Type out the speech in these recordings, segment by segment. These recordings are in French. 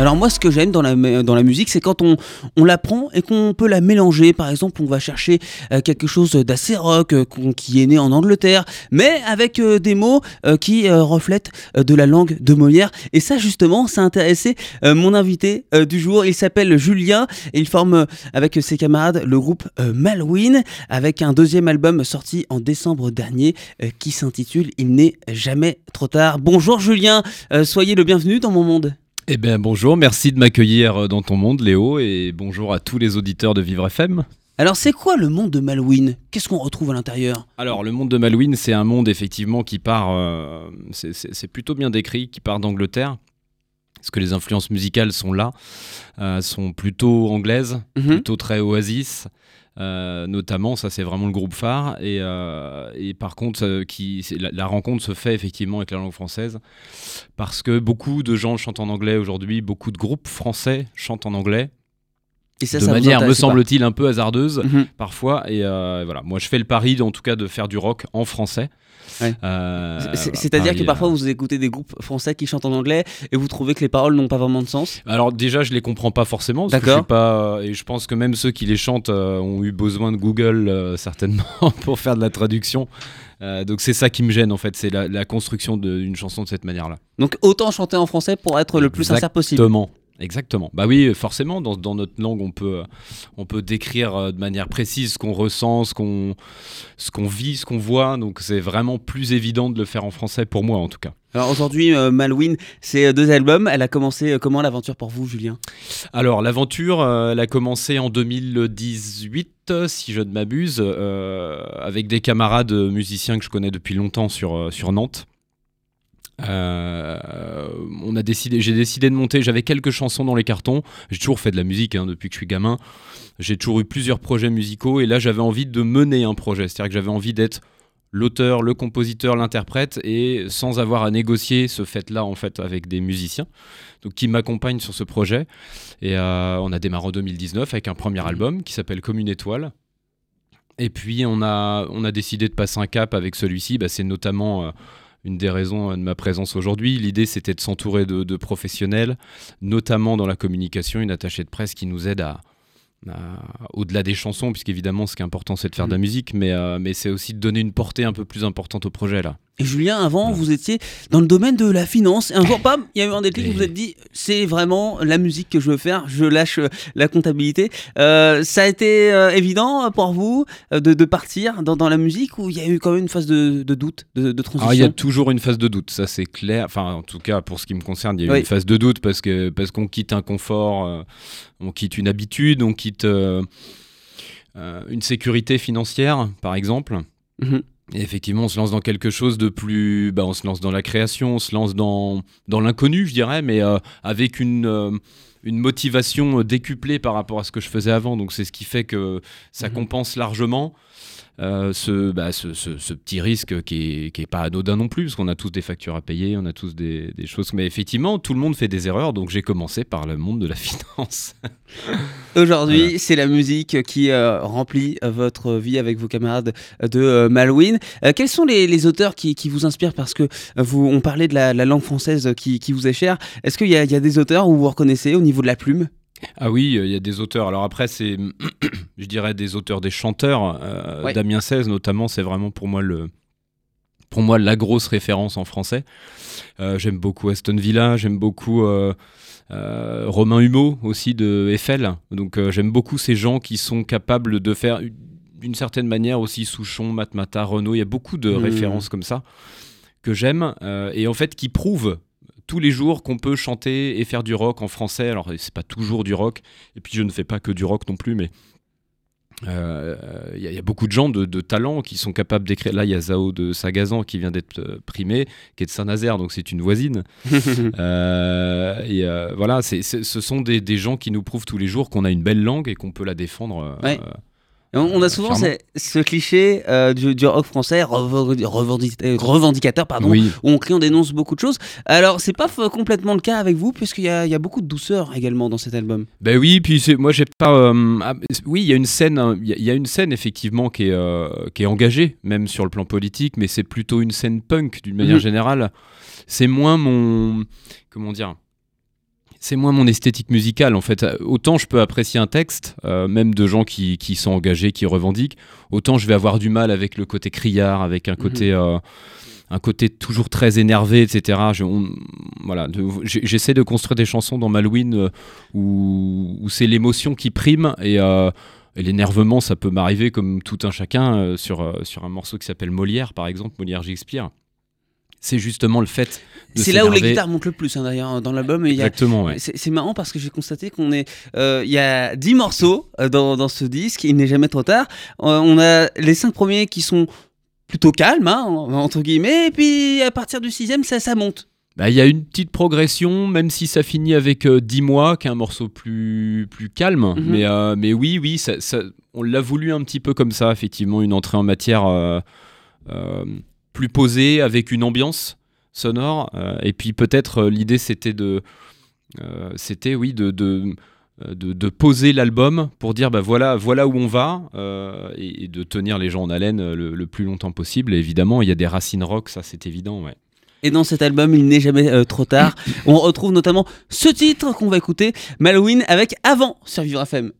Alors moi, ce que j'aime dans la, musique, c'est quand on, on la prend et qu'on peut la mélanger. Par exemple, on va chercher euh, quelque chose d'assez rock euh, qui est né en Angleterre, mais avec euh, des mots qui reflètent de la langue de Molière. Et ça, justement, ça a intéressé mon invité du jour. Il s'appelle Julien et il forme avec ses camarades le groupe Malwin avec un deuxième album sorti en décembre dernier qui s'intitule Il n'est jamais trop tard. Bonjour Julien, soyez le bienvenu dans mon monde. Eh bien bonjour, merci de m'accueillir euh, dans ton monde Léo et bonjour à tous les auditeurs de Vivre FM. Alors c'est quoi le monde de Malouine? Qu'est-ce qu'on retrouve à l'intérieur? Alors le monde de Malouine c'est un monde effectivement qui part, euh, c'est plutôt bien décrit, qui part d'Angleterre. Parce que les influences musicales sont là, euh, sont plutôt anglaises, mhm. plutôt très oasis. Euh, notamment, ça c'est vraiment le groupe phare. Et, euh, par contre, euh, qui, la, rencontre se fait effectivement avec la langue française parce que beaucoup de gens chantent en anglais aujourd'hui, beaucoup de groupes français chantent en anglais. Et ça, de manière, me semble-t-il, un peu hasardeuse mhm. parfois. Et voilà, moi je fais le pari, en tout cas, de faire du rock en français. Euh, c'est-à-dire que parfois euh, vous écoutez des groupes français qui chantent en anglais et vous trouvez que les paroles n'ont pas vraiment de sens Alors déjà je les comprends pas forcément. D'accord. Pas et je pense que même ceux qui les chantent euh, ont eu besoin de Google certainement pour faire de la traduction. donc c'est ça qui me gêne en fait, c'est la, construction d'une chanson de cette manière-là. Donc autant chanter en français pour être le plus sincère possible. Exactement. Exactement. Bah oui, forcément, dans, dans, notre langue, on peut, on peut décrire euh, de manière précise ce qu'on ressent, ce qu'on, ce qu'on vit, ce qu'on voit. Donc c'est vraiment plus évident de le faire en français pour moi, en tout cas. Alors aujourd'hui, euh, Malwin, c'est euh, deux albums. Elle a commencé comment l'aventure pour vous, Julien? Alors l'aventure, elle a commencé en 2018, si je ne m'abuse, avec des camarades musiciens que je connais depuis longtemps sur, sur Nantes. Euh, on a décidé, j'ai décidé de monter. J'avais quelques chansons dans les cartons. J'ai toujours fait de la musique hein, depuis que je suis gamin. J'ai toujours eu plusieurs projets musicaux et là j'avais envie de mener un projet. C'est-à-dire que j'avais envie d'être l'auteur, le compositeur, l'interprète et sans avoir à négocier ce fait-là en fait avec des musiciens donc qui m'accompagnent sur ce projet. Et euh, on a démarré en 2019 avec un premier album qui s'appelle Comme une étoile. Et puis on a, on a décidé de passer un cap avec celui-ci. Bah, c'est notamment euh, une des raisons de ma présence aujourd'hui. L'idée, c'était de s'entourer de, professionnels, notamment dans la communication, une attachée de presse qui nous aide à, au-delà des chansons, puisqu'évidemment, ce qui est important, c'est de faire de la mm. musique, mais, euh, mais c'est aussi de donner une portée un peu plus importante au projet là. Et Julien, avant, vous étiez dans le domaine de la finance. Et un jour, pam, il y a eu un déclic, vous vous êtes dit, c'est vraiment la musique que je veux faire, je lâche euh, la comptabilité. Euh, ça a été euh, évident pour vous de, partir dans, la musique ou il y a eu quand même une phase de, doute, de, transition? Il y a toujours une phase de doute, ça c'est clair. Enfin, en tout cas, pour ce qui me concerne, il y a eu une phase de doute parce qu'on parce qu'on quitte un confort, on quitte une habitude, on quitte une sécurité financière, par exemple. Mhm. Et effectivement, on se lance dans quelque chose de plus. Bah, on se lance dans la création, on se lance dans, dans l'inconnu, je dirais, mais euh, avec une, euh, une motivation décuplée par rapport à ce que je faisais avant. Donc, c'est ce qui fait que ça mhm. compense largement. Euh, bah, ce, ce, petit risque qui n'est pas anodin non plus, parce qu'on a tous des factures à payer, on a tous des, des, choses. Mais effectivement, tout le monde fait des erreurs, donc j'ai commencé par le monde de la finance. Aujourd'hui, c'est la musique qui euh, remplit votre vie avec vos camarades de euh, Malouine. quels sont les, auteurs qui, qui, vous inspirent? Parce que vous, on parlait de la, langue française qui, qui, vous est chère. Est-ce qu'il y, y, a des auteurs où vous reconnaissez au niveau de la plume? Ah oui, il y a des auteurs. Alors après, c'est, je dirais, des auteurs, des chanteurs. Euh, Damien 16, notamment, c'est vraiment pour moi le, pour moi la grosse référence en français. Euh, j'aime beaucoup Aston Villa, j'aime beaucoup euh, Romain Humeau aussi de Eiffel. Donc j'aime beaucoup ces gens qui sont capables de faire d'une certaine manière aussi Souchon, Matmata, Renault. Il y a beaucoup de mmh. références comme ça que j'aime et en fait qui prouvent tous les jours qu'on peut chanter et faire du rock en français. Alors, c'est pas toujours du rock, et puis je ne fais pas que du rock non plus, mais il euh, y, a beaucoup de gens de, talent qui sont capables d'écrire. Là, il y a Zao de Sagazan qui vient d'être euh, primé, qui est de Saint-Nazaire, donc c'est une voisine. Euh, et voilà, ce sont des, gens qui nous prouvent tous les jours qu'on a une belle langue et qu'on peut la défendre. On a souvent ce cliché euh, du, rock français revendicateur, pardon, où on crie, on dénonce beaucoup de choses. Alors, c'est pas complètement le cas avec vous, puisqu'il y, y, a beaucoup de douceur également dans cet album. Ben oui, puis moi j'ai pas. Euh, ah, oui, il y a une scène, hein, il y, a une scène effectivement qui est, euh, qui est engagée, même sur le plan politique, mais c'est plutôt une scène punk d'une manière mhm. générale. c'est moins mon comment dire c'est moins mon esthétique musicale en fait. Autant je peux apprécier un texte, euh, même de gens qui, qui, sont engagés, qui revendiquent, autant je vais avoir du mal avec le côté criard, avec un côté, mhm. euh, un côté toujours très énervé, etc. Je, voilà, j'essaie de construire des chansons dans Malouine euh, où, où c'est l'émotion qui prime et, et l'énervement, ça peut m'arriver comme tout un chacun sur, sur un morceau qui s'appelle Molière, par exemple, Molière Shakespeare c'est justement le fait c'est là où les guitares montent le plus hein, d'ailleurs dans l'album. Exactement. C'est marrant parce que j'ai constaté qu'on est, euh, il y a 10 morceaux euh, dans, dans, ce disque. Il n'est jamais trop tard. Euh, on a les 5 premiers qui sont plutôt calmes hein, entre guillemets, et puis à partir du sixième, ça, ça monte. Bah, il y a une petite progression, même si ça finit avec 10 mois, qui est un morceau plus, plus calme. Mhm. mais, mais oui, oui, ça, on l'a voulu un petit peu comme ça, effectivement, une entrée en matière plus posé, avec une ambiance sonore. Euh, et puis peut-être euh, l'idée c'était de, euh, c'était oui de, de de, poser l'album pour dire bah voilà voilà où on va et, de tenir les gens en haleine le, plus longtemps possible. Et évidemment, il y a des racines rock, ça c'est évident. Ouais. Et dans cet album, il n'est jamais trop tard. on retrouve notamment ce titre qu'on va écouter, Halloween, avec Avant sur Vivre FM.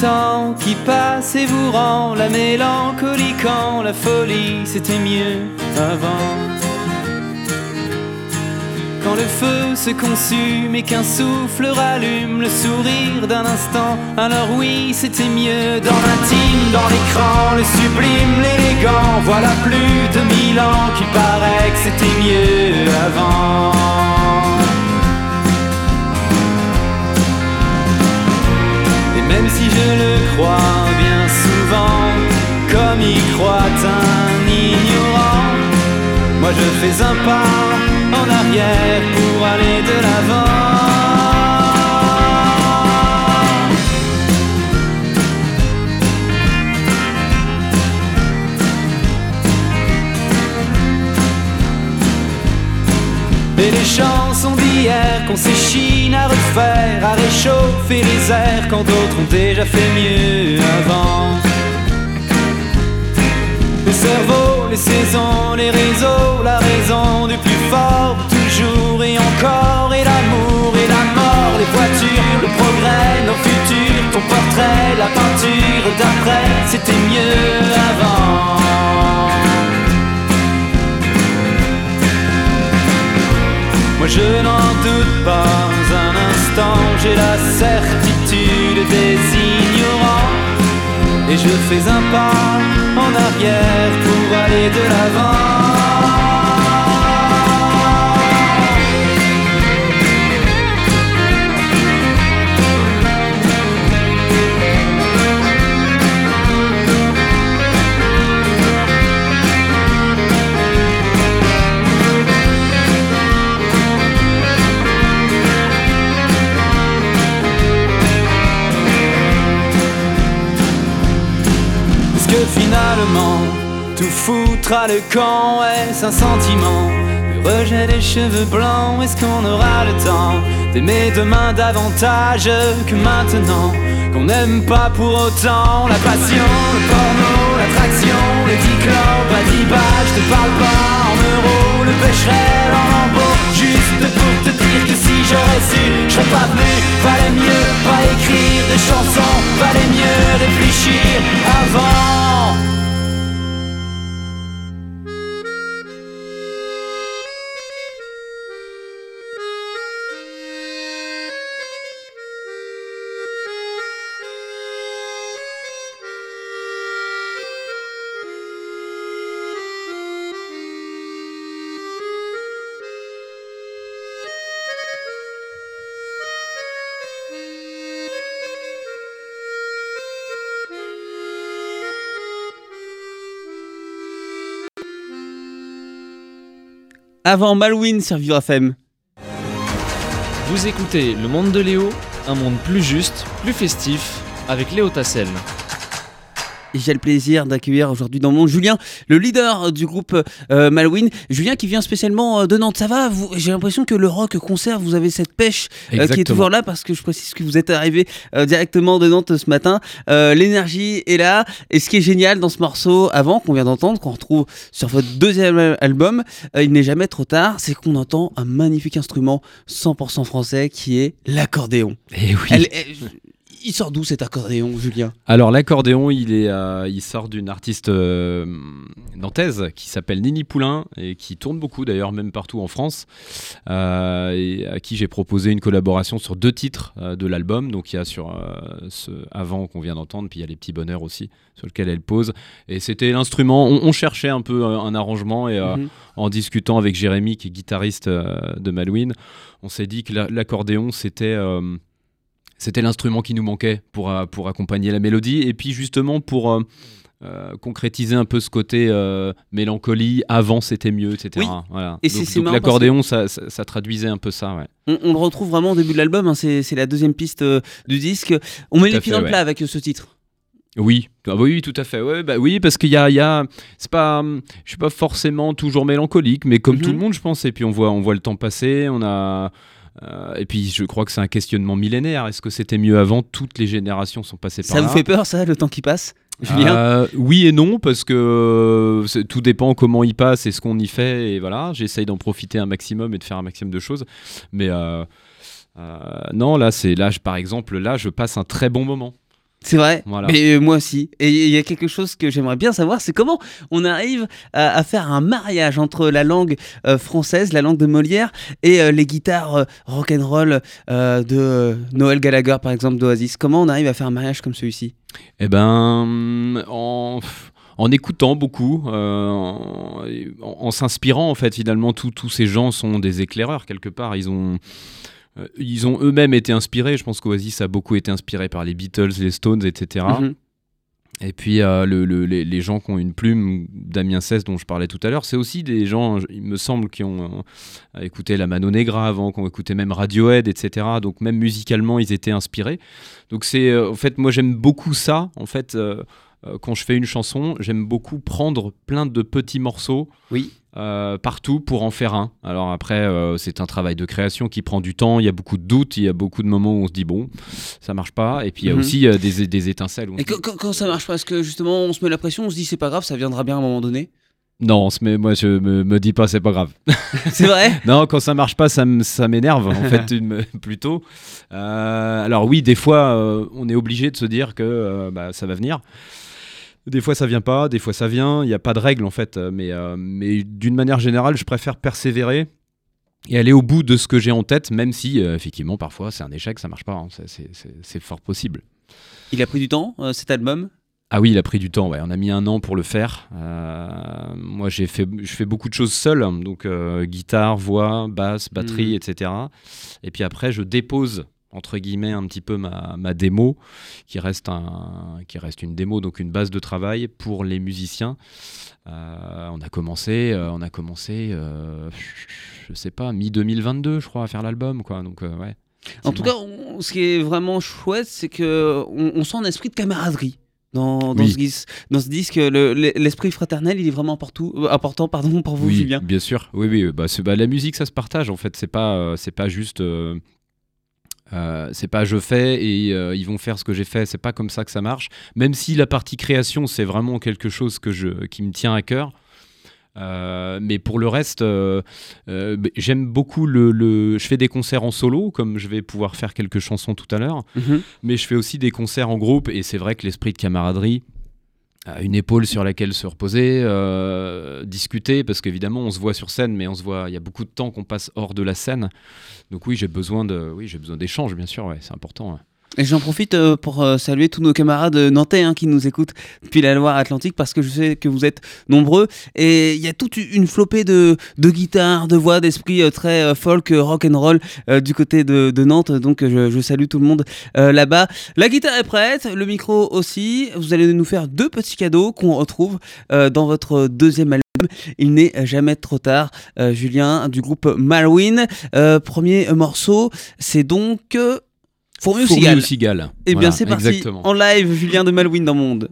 Temps qui passe et vous rend la mélancolie quand la folie c'était mieux avant. Quand le feu se consume et qu'un souffle rallume le sourire d'un instant, alors oui, c'était mieux dans l'intime, dans l'écran, le sublime, l'élégant. Voilà plus de mille ans qui paraît que c'était mieux avant. Même si je le crois bien souvent, comme y croit un ignorant. Moi je fais un pas en arrière pour aller de l'avant. Et les chansons d'hier qu'on s'échine à refaire, à réchauffer les airs quand d'autres ont déjà fait mieux avant. Le cerveau, les saisons, les réseaux, la raison du plus fort, toujours et encore, et l'amour et la mort, les voitures, le progrès, nos futurs, ton portrait, la peinture d'après, c'était mieux avant. Je n'en doute pas un instant, j'ai la certitude des ignorants. Et je fais un pas en arrière pour aller de l'avant. Finalement tout foutre à le camp Est-ce un sentiment. Le rejet des cheveux blancs Est-ce qu'on aura le temps D'aimer demain davantage que maintenant Qu'on n'aime pas pour autant La passion, le porno, l'attraction Les dix clubs à dix je te parle pas en euros Le pêcherel en lambeaux. Juste pour te dire que si j'aurais su Je serais pas venu, valait mieux Pas écrire des chansons réfléchir avant avant Malouine sur Vivre FM. Vous écoutez Le Monde de Léo Un monde plus juste, plus festif, avec Léo Tassel j'ai le plaisir d'accueillir aujourd'hui dans mon Julien, le leader du groupe euh, Malwin. Julien qui vient spécialement euh, de Nantes. Ça va J'ai l'impression que le rock conserve, vous avez cette pêche euh, qui est toujours là parce que je précise que vous êtes arrivé directement de Nantes ce matin. L'énergie est là. Et ce qui est génial dans ce morceau, avant qu'on vient d'entendre, qu'on retrouve sur votre deuxième album, Il n'est jamais trop tard, c'est qu'on entend un magnifique instrument 100% français qui est l'accordéon. Et eh oui. Il sort d'où cet accordéon, Julien? Alors l'accordéon, il est, euh, il sort d'une artiste euh, nantaise qui s'appelle Nini Poulain et qui tourne beaucoup d'ailleurs, même partout en France, euh, et à qui j'ai proposé une collaboration sur deux titres de l'album. Donc il y a sur ce avant qu'on vient d'entendre, puis il y a les petits bonheurs aussi sur lequel elle pose. Et c'était l'instrument. On, cherchait un peu un, arrangement et mhm. en discutant avec Jérémy, qui est guitariste de Malouine, on s'est dit que l'accordéon c'était c'était l'instrument qui nous manquait pour, euh, pour accompagner la mélodie. Et puis justement pour euh, euh, concrétiser un peu ce côté mélancolie, avant c'était mieux, etc. Voilà. Et c'est l'accordéon, ça, ça, traduisait un peu ça. Ouais. On, le retrouve vraiment au début de l'album, hein, c'est la deuxième piste du disque. On met les pieds dans le plat avec ce titre. Oui, ah oui, tout à fait. Ouais, bah oui, parce qu'il y a, y a c'est pas, je suis pas forcément toujours mélancolique, mais comme tout mhm. le monde, je pense. Et puis on voit, on voit le temps passer. On a, euh, et puis je crois que c'est un questionnement millénaire. Est-ce que c'était mieux avant Toutes les générations sont passées par ça là. Ça vous fait peur, ça, le temps qui passe Julien euh, oui et non parce que euh, tout dépend comment il passe et ce qu'on y fait et voilà j'essaye d'en profiter un maximum et de faire un maximum de choses mais non là c'est là par exemple là je passe un très bon moment c'est vrai, mais euh, moi aussi. Et il y a quelque chose que j'aimerais bien savoir, c'est comment on arrive à, faire un mariage entre la langue euh, française, la langue de Molière, et euh, les guitares rock and roll de Noël Gallagher, par exemple, d'Oasis. Comment on arrive à faire un mariage comme celui-ci? Eh ben, en en écoutant beaucoup, en, en s'inspirant en fait finalement tous ces gens sont des éclaireurs quelque part. Ils ont euh, ils ont eux-mêmes été inspirés. Je pense qu'Oasis a beaucoup été inspiré par les Beatles, les Stones, etc. Mhm. Et puis euh, les, gens qui ont une plume, Damien Cesse dont je parlais tout à l'heure, c'est aussi des gens, il me semble, qui ont euh, écouté la Mano Negra avant, qui ont écouté même Radiohead, etc. Donc même musicalement, ils étaient inspirés. Donc c'est, en fait, moi j'aime beaucoup ça. En fait, quand je fais une chanson, j'aime beaucoup prendre plein de petits morceaux. Oui. Euh, partout pour en faire un. Alors après, euh, c'est un travail de création qui prend du temps. Il y a beaucoup de doutes, il y a beaucoup de moments où on se dit bon, ça marche pas. Et puis il y a mhm. aussi euh, des, des, étincelles. Et quand, ça marche pas, est-ce que justement on se met la pression, on se dit c'est pas grave, ça viendra bien à un moment donné? Non, mais moi je me, me dis pas c'est pas grave. c'est vrai? Non, quand ça marche pas, ça m'énerve en fait plutôt. alors oui, des fois on est obligé de se dire que bah, ça va venir. Des fois ça vient pas, des fois ça vient, il n'y a pas de règle en fait, euh, mais, euh, mais d'une manière générale, je préfère persévérer et aller au bout de ce que j'ai en tête, même si euh, effectivement parfois c'est un échec, ça marche pas, hein. c'est fort possible. Il a pris du temps cet album? Ah oui, il a pris du temps. Ouais. On a mis un an pour le faire. moi, j'ai fait, je fais beaucoup de choses seul, donc guitare, voix, basse, batterie, mmh. etc. Et puis après, je dépose entre guillemets un petit peu ma, ma, démo, qui reste, un, qui reste une démo, donc une base de travail pour les musiciens. Euh, on a commencé, euh, on a commencé, euh, je sais pas, mi 2022, je crois, à faire l'album, quoi. Donc ouais. En tout cas, ce qui est vraiment chouette, c'est que on, sent un esprit de camaraderie. Dans, dans, ce, dans, ce, disque, l'esprit fraternel, il est vraiment partout, important pardon, pour vous, oui, Julien. Bien sûr, oui, oui. Bah, bah, la musique, ça se partage en fait. C'est pas, c'est pas juste euh, c'est pas je fais et euh, ils vont faire ce que j'ai fait, c'est pas comme ça que ça marche. Même si la partie création, c'est vraiment quelque chose que je, qui me tient à cœur. Euh, mais pour le reste, j'aime beaucoup le, Je fais des concerts en solo, comme je vais pouvoir faire quelques chansons tout à l'heure. Mhm. Mais je fais aussi des concerts en groupe, et c'est vrai que l'esprit de camaraderie, une épaule sur laquelle se reposer, euh, discuter, parce qu'évidemment on se voit sur scène, mais on se voit, il y a beaucoup de temps qu'on passe hors de la scène. Donc oui, j'ai besoin de, oui, j'ai besoin d'échanges, bien sûr, ouais, c'est important. Et j'en profite euh, pour euh, saluer tous nos camarades nantais hein, qui nous écoutent depuis la Loire-Atlantique parce que je sais que vous êtes nombreux. Et il y a toute une flopée de, guitares, de voix, d'esprit euh, très folk, rock and roll du côté de, Nantes. Donc je, salue tout le monde là-bas. La guitare est prête, le micro aussi. Vous allez nous faire deux petits cadeaux qu'on retrouve dans votre deuxième album. Il n'est jamais trop tard, Julien, du groupe Marwin. premier morceau, c'est donc Fourmi ou cigale cigale. Eh bien, c'est parti. Exactement. En live, Julien de Malouine dans Monde.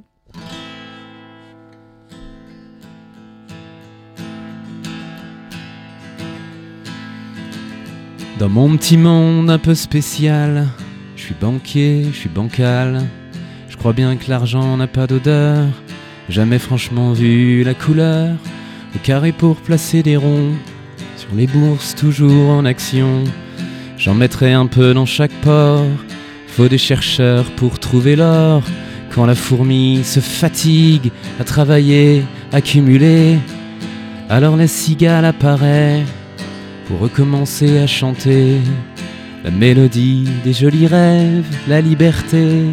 Dans mon petit monde un peu spécial, je suis banquier, je suis bancal. Je crois bien que l'argent n'a pas d'odeur. Jamais franchement vu la couleur. Au carré pour placer des ronds. Sur les bourses toujours en action. J'en mettrai un peu dans chaque port. Faut des chercheurs pour trouver l'or. Quand la fourmi se fatigue à travailler, accumuler, alors la cigale apparaît pour recommencer à chanter la mélodie des jolis rêves, la liberté.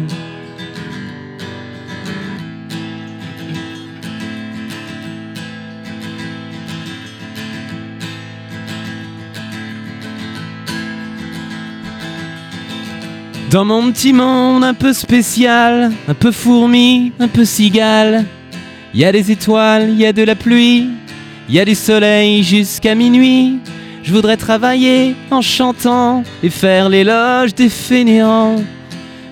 Dans mon petit monde un peu spécial, un peu fourmi, un peu cigale, y a des étoiles, il y a de la pluie, y a du soleil jusqu'à minuit. Je voudrais travailler en chantant et faire l'éloge des fainéants.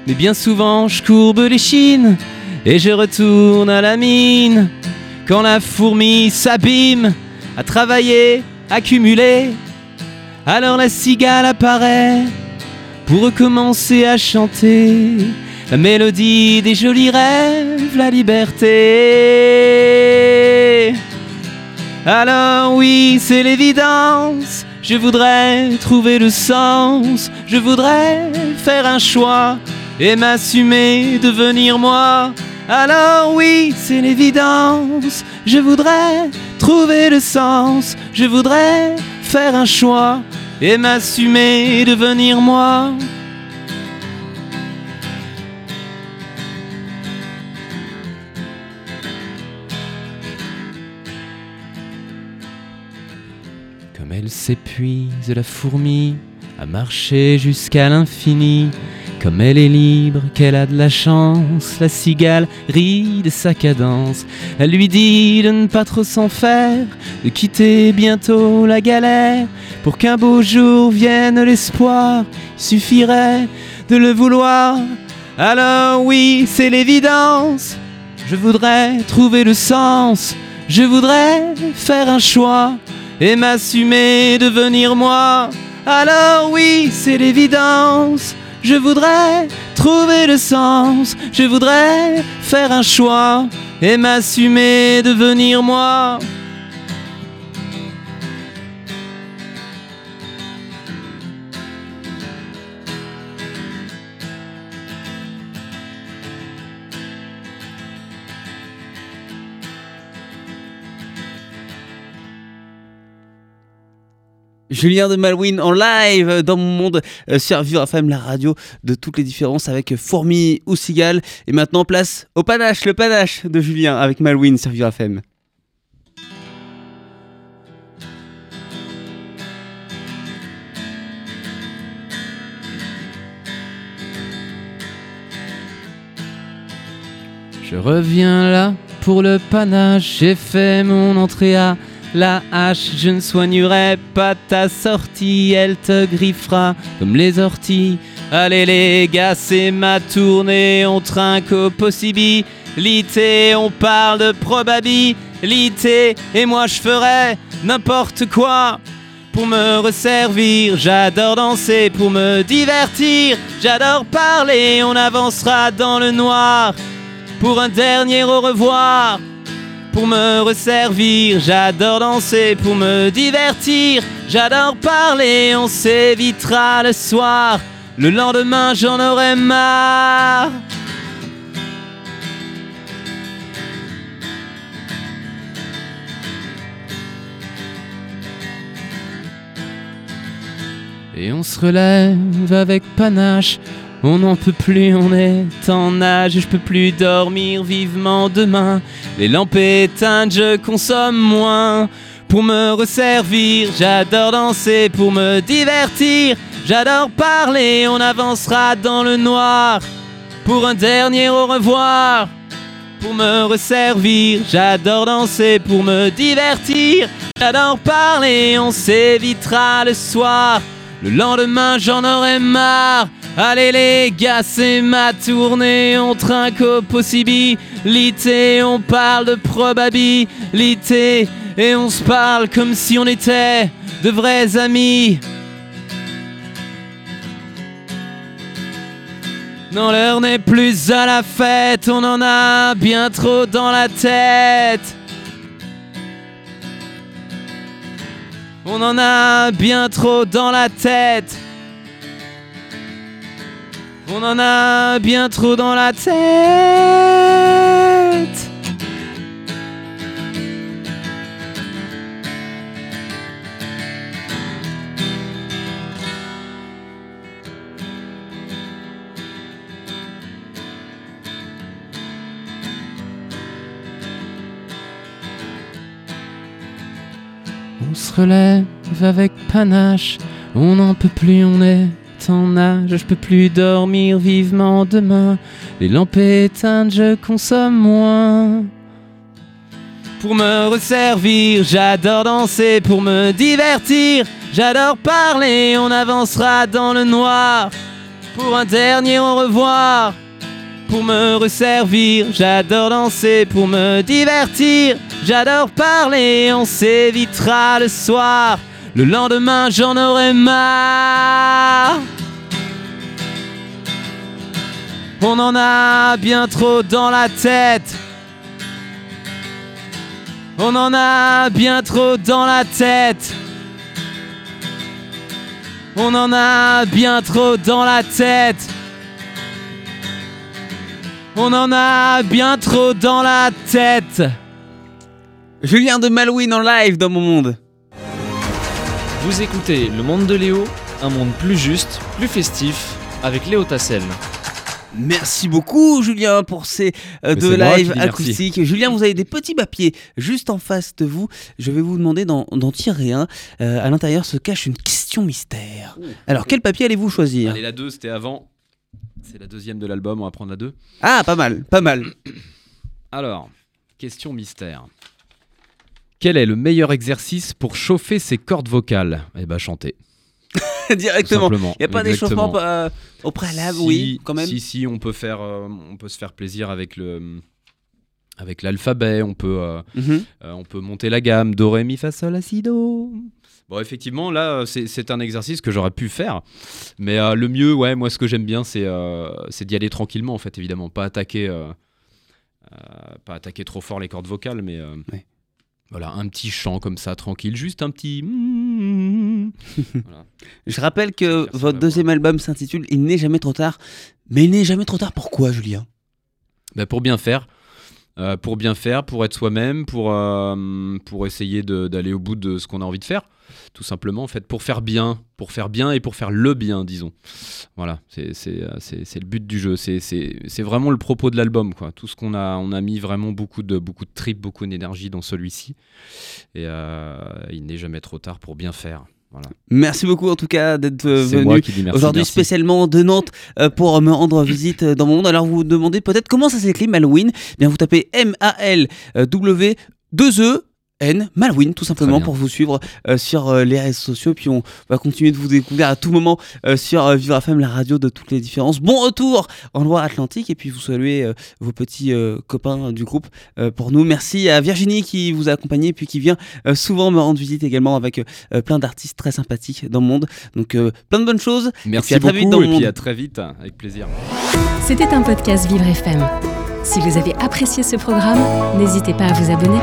Mais bien souvent, je courbe les chines et je retourne à la mine. Quand la fourmi s'abîme à travailler, accumuler, alors la cigale apparaît pour recommencer à chanter la mélodie des jolis rêves, la liberté. Alors oui, c'est l'évidence, je voudrais trouver le sens, je voudrais faire un choix et m'assumer, devenir moi. Alors oui, c'est l'évidence, je voudrais trouver le sens, je voudrais faire un choix et m'assumer, devenir moi. Comme elle s'épuise, la fourmi, à marcher jusqu'à l'infini. Comme elle est libre, qu'elle a de la chance, la cigale rit de sa cadence. Elle lui dit de ne pas trop s'en faire, de quitter bientôt la galère. Pour qu'un beau jour vienne l'espoir, il suffirait de le vouloir. Alors oui, c'est l'évidence, je voudrais trouver le sens, je voudrais faire un choix et m'assumer, devenir moi. Alors oui, c'est l'évidence. Je voudrais trouver le sens. Je voudrais faire un choix et m'assumer, devenir moi. Julien de Malouine en live dans mon monde euh, sur FM, la radio de toutes les différences avec Fourmi ou Cigale. Et maintenant, place au panache, le panache de Julien avec Malouine sur FM. Je reviens là pour le panache, j'ai fait mon entrée à la hache, je ne soignerai pas ta sortie, elle te griffera comme les orties. Allez les gars, c'est ma tournée, on trinque aux possibilités, on parle de probabilité, et moi je ferai n'importe quoi pour me resservir. J'adore danser pour me divertir, j'adore parler, on avancera dans le noir pour un dernier au revoir. Pour me resservir, j'adore danser pour me divertir, j'adore parler, on s'évitera le soir. Le lendemain, j'en aurai marre. Et on se relève avec panache. On n'en peut plus, on est en âge, je peux plus dormir vivement demain. Les lampes éteintes, je consomme moins. Pour me resservir, j'adore danser, pour me divertir, j'adore parler, on avancera dans le noir. Pour un dernier au revoir, pour me resservir, j'adore danser, pour me divertir, j'adore parler, on s'évitera le soir. Le lendemain, j'en aurais marre. Allez les gars, c'est ma tournée. On trinque aux possibilités. On parle de probabilité. Et on se parle comme si on était de vrais amis. Non, l'heure n'est plus à la fête, on en a bien trop dans la tête. On en a bien trop dans la tête. On en a bien trop dans la tête. Relève avec panache, on n'en peut plus, on est en âge, je peux plus dormir vivement demain. Les lampes éteintes, je consomme moins. Pour me resservir, j'adore danser, pour me divertir, j'adore parler, on avancera dans le noir. Pour un dernier au revoir, pour me resservir, j'adore danser, pour me divertir, j'adore parler, on s'évitera le soir. Le lendemain, j'en aurai marre. On en a bien trop dans la tête. On en a bien trop dans la tête. On en a bien trop dans la tête. On en a bien trop dans la tête. Julien de Malouine en live dans mon monde. Vous écoutez Le Monde de Léo, un monde plus juste, plus festif, avec Léo Tassel. Merci beaucoup Julien pour ces euh, deux lives merci. acoustiques. Julien, vous avez des petits papiers juste en face de vous. Je vais vous demander d'en d'en tirer un. Euh, à l'intérieur se cache une question mystère. Alors, quel papier allez-vous choisir? Allez, la 2, c'était avant. C'est la deuxième de l'album, on va prendre la 2. Ah, pas mal, pas mal. Alors, question mystère. Quel est le meilleur exercice pour chauffer ses cordes vocales? Eh ben, chanter. Directement. Il n'y a pas d'échauffement euh, au préalable, Si- oui, quand même. Si, si, on peut faire, euh, on peut se faire plaisir avec le, avec l'alphabet. On peut, euh, Mhm. euh, on peut monter la gamme do ré mi fa sol la si do. Bon, effectivement, là, euh, c'est un exercice que j'aurais pu faire, mais euh, le mieux, ouais, moi, ce que j'aime bien, c'est d'y aller tranquillement, en fait, évidemment, pas attaquer, pas attaquer trop fort les cordes vocales, mais Ouais. voilà, un petit chant comme ça, tranquille, juste un petit. voilà. Je rappelle que votre deuxième album s'intitule Il n'est jamais trop tard. Mais il n'est jamais trop tard, pourquoi, Julien? Bah, pour bien faire. Euh, pour bien faire, pour être soi-même, pour, euh, pour essayer d'aller au bout de ce qu'on a envie de faire, tout simplement, en fait, pour faire bien, pour faire bien et pour faire le bien, disons. Voilà, c'est euh, le but du jeu, c'est- vraiment le propos de l'album, quoi. Tout ce qu'on a, on a mis vraiment beaucoup de, beaucoup de trip, beaucoup d'énergie dans celui-ci, et il n'est jamais trop tard pour bien faire. Voilà. Merci beaucoup en tout cas d'être euh, venu aujourd'hui spécialement de Nantes euh, pour me rendre visite euh, dans mon monde. Alors vous vous demandez peut-être comment ça s'écrit Malouine Eh Bien vous tapez M-A-L-W 2 E N Malouine tout simplement pour vous suivre euh, sur euh, les réseaux sociaux puis on va continuer de vous découvrir à tout moment euh, sur euh, Vivre FM la radio de toutes les différences. Bon retour en Loire-Atlantique et puis vous saluez euh, vos petits euh, copains du groupe euh, pour nous. Merci à Virginie qui vous a accompagné puis qui vient euh, souvent me rendre visite également avec euh, plein d'artistes très sympathiques dans le monde. Donc euh, plein de bonnes choses. Merci Et puis à très vite beaucoup, dans le et puis monde. à très vite, avec plaisir. C'était un podcast Vivre FM. Si vous avez apprécié ce programme, n'hésitez pas à vous abonner.